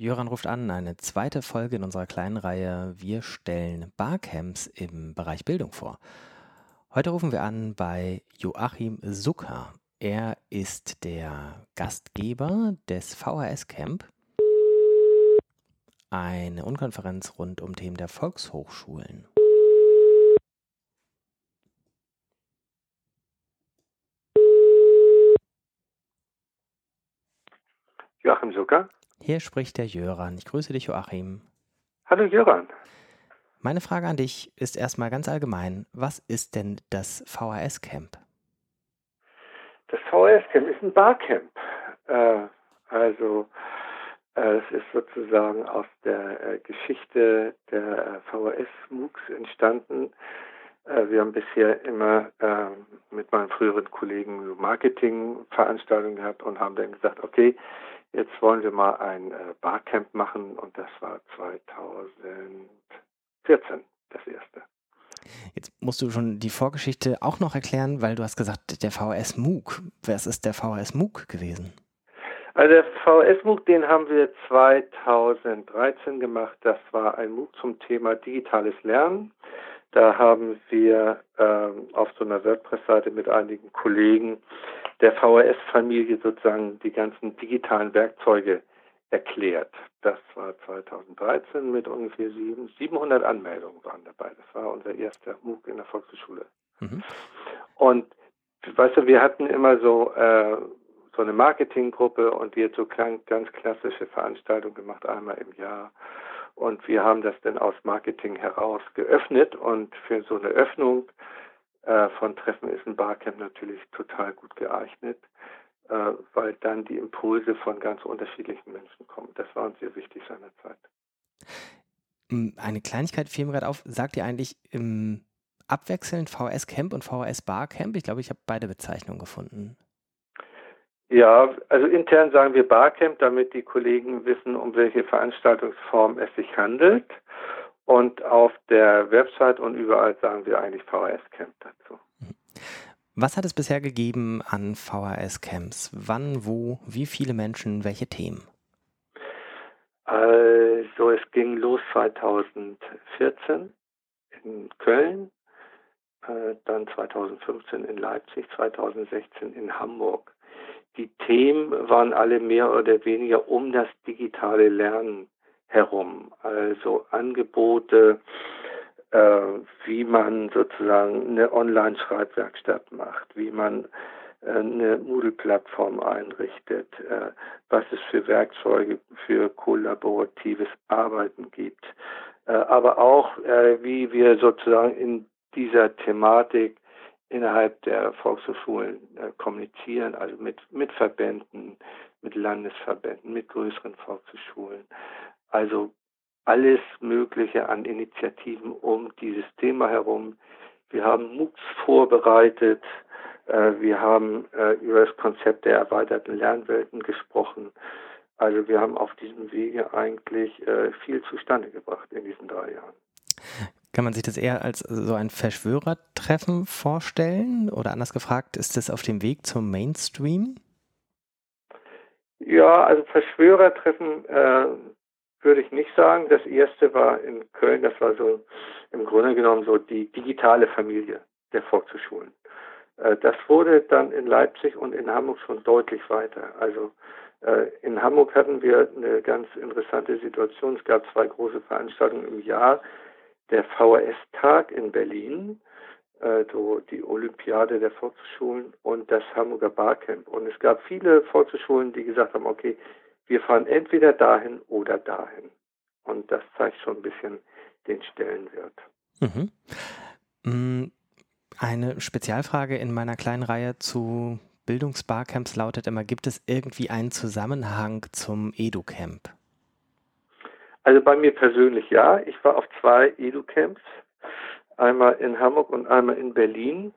Jöran ruft an, eine zweite Folge in unserer kleinen Reihe Wir stellen Barcamps im Bereich Bildung vor. Heute rufen wir an bei Joachim Zucker. Er ist der Gastgeber des VHS Camp, eine Unkonferenz rund um Themen der Volkshochschulen. Joachim Zucker. Hier spricht der Jöran. Ich grüße dich, Joachim. Hallo Jöran. Meine Frage an dich ist erstmal ganz allgemein. Was ist denn das VHS-Camp? Das VHS-Camp ist ein Barcamp. Äh, also äh, es ist sozusagen aus der äh, Geschichte der VHS-MOOCs entstanden. Äh, wir haben bisher immer ähm, mit meinen früheren Kollegen Marketingveranstaltungen gehabt und haben dann gesagt, okay, jetzt wollen wir mal ein äh, Barcamp machen und das war 2014 das erste. Jetzt musst du schon die Vorgeschichte auch noch erklären, weil du hast gesagt, der VHS MOOC. Was ist der VHS MOOC gewesen? Also der VHS MOOC, den haben wir 2013 gemacht. Das war ein MOOC zum Thema digitales Lernen. Da haben wir ähm, auf so einer WordPress-Seite mit einigen Kollegen der VHS-Familie sozusagen die ganzen digitalen Werkzeuge erklärt. Das war 2013 mit ungefähr 700 Anmeldungen waren dabei. Das war unser erster MOOC in der Volkshochschule. Mhm. Und weißt du, wir hatten immer so äh, so eine Marketinggruppe und die hat so ganz klassische Veranstaltungen gemacht, einmal im Jahr. Und wir haben das dann aus Marketing heraus geöffnet und für so eine Öffnung äh, von Treffen ist ein Barcamp natürlich total gut geeignet, äh, weil dann die Impulse von ganz unterschiedlichen Menschen kommen. Das war uns sehr wichtig seinerzeit. Hm, eine Kleinigkeit fiel mir gerade auf. Sagt ihr eigentlich im abwechselnd VHS Camp und VHS Barcamp? Ich glaube, ich habe beide Bezeichnungen gefunden. Ja, also intern sagen wir Barcamp, damit die Kollegen wissen, um welche Veranstaltungsform es sich handelt. Und auf der Website und überall sagen wir eigentlich VHS-Camp dazu. Was hat es bisher gegeben an VHS-Camps? Wann, wo, wie viele Menschen, welche Themen? Also es ging los 2014 in Köln, äh, dann 2015 in Leipzig, 2016 in Hamburg. Die Themen waren alle mehr oder weniger um das digitale Lernen herum. Also Angebote, äh, wie man sozusagen eine Online-Schreibwerkstatt macht, wie man äh, eine Moodle-Plattform einrichtet, äh, was es für Werkzeuge für kollaboratives Arbeiten gibt, äh, aber auch wie wir sozusagen in dieser Thematik innerhalb der Volkshochschulen kommunizieren, also mit, mit Verbänden, mit Landesverbänden, mit größeren Volkshochschulen, also alles Mögliche an Initiativen um dieses Thema herum. Wir haben MOOCs vorbereitet. Äh, wir haben äh, über das Konzept der erweiterten Lernwelten gesprochen. Also wir haben auf diesem Wege eigentlich äh, viel zustande gebracht in diesen drei Jahren. Kann man sich das eher als so ein Verschwörertreffen vorstellen? Oder anders gefragt, ist es auf dem Weg zum Mainstream? Ja, also Verschwörertreffen äh, würde ich nicht sagen. Das erste war in Köln, das war so im Grunde genommen so die digitale Familie der Volkshochschulen. Äh, das wurde dann in Leipzig und in Hamburg schon deutlich weiter. Also äh, in Hamburg hatten wir eine ganz interessante Situation. Es gab zwei große Veranstaltungen im Jahr. Der VHS-Tag in Berlin, äh, so die Olympiade der Volkshochschulen und das Hamburger Barcamp. Und es gab viele Volkshochschulen, die gesagt haben, okay, wir fahren entweder dahin oder dahin. Und das zeigt schon ein bisschen den Stellenwert. Mhm. Mm, eine Spezialfrage in meiner kleinen Reihe zu Bildungsbarcamps lautet immer, gibt es irgendwie einen Zusammenhang zum EduCamp? Also bei mir persönlich ja. Ich war auf zwei EduCamps, einmal in Hamburg und einmal in Berlin.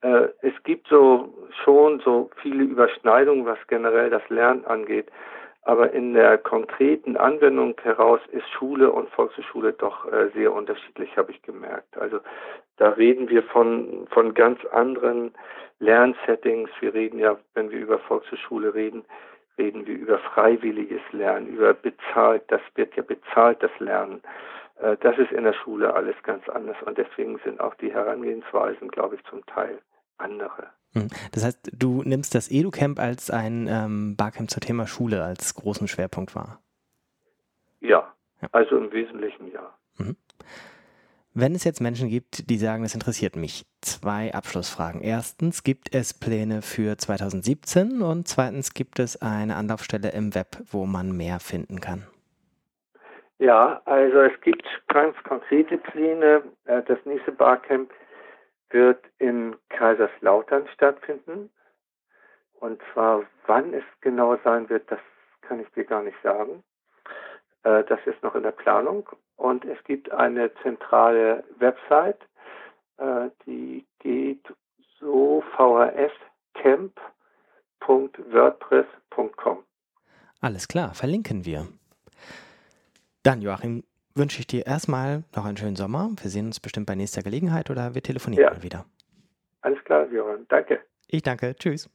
Äh, es gibt so schon so viele Überschneidungen, was generell das Lernen angeht. Aber in der konkreten Anwendung heraus ist Schule und Volkshochschule doch äh, sehr unterschiedlich, habe ich gemerkt. Also da reden wir von, von ganz anderen Lernsettings. Wir reden ja, wenn wir über Volkshochschule reden, reden wir über freiwilliges Lernen, über bezahlt, das wird ja bezahlt, das Lernen. Äh, das ist in der Schule alles ganz anders und deswegen sind auch die Herangehensweisen, glaube ich, zum Teil andere. Hm. Das heißt, du nimmst das EduCamp als ein ähm, Barcamp zum Thema Schule als großen Schwerpunkt wahr? Ja, ja. also im Wesentlichen ja. Mhm. Wenn es jetzt Menschen gibt, die sagen, das interessiert mich, zwei Abschlussfragen. Erstens, gibt es Pläne für 2017 und zweitens, gibt es eine Anlaufstelle im Web, wo man mehr finden kann? Ja, also es gibt ganz konkrete Pläne. Äh, das nächste Barcamp wird in Kaiserslautern stattfinden. Und zwar, wann es genau sein wird, das kann ich dir gar nicht sagen. Äh, das ist noch in der Planung. Und es gibt eine zentrale Website, äh, die geht so vhscamp.wordpress.com. Alles klar, verlinken wir. Dann, Joachim, wünsche ich dir erstmal noch einen schönen Sommer. Wir sehen uns bestimmt bei nächster Gelegenheit oder wir telefonieren ja. mal wieder. Alles klar, Johann. Danke. Ich danke. Tschüss.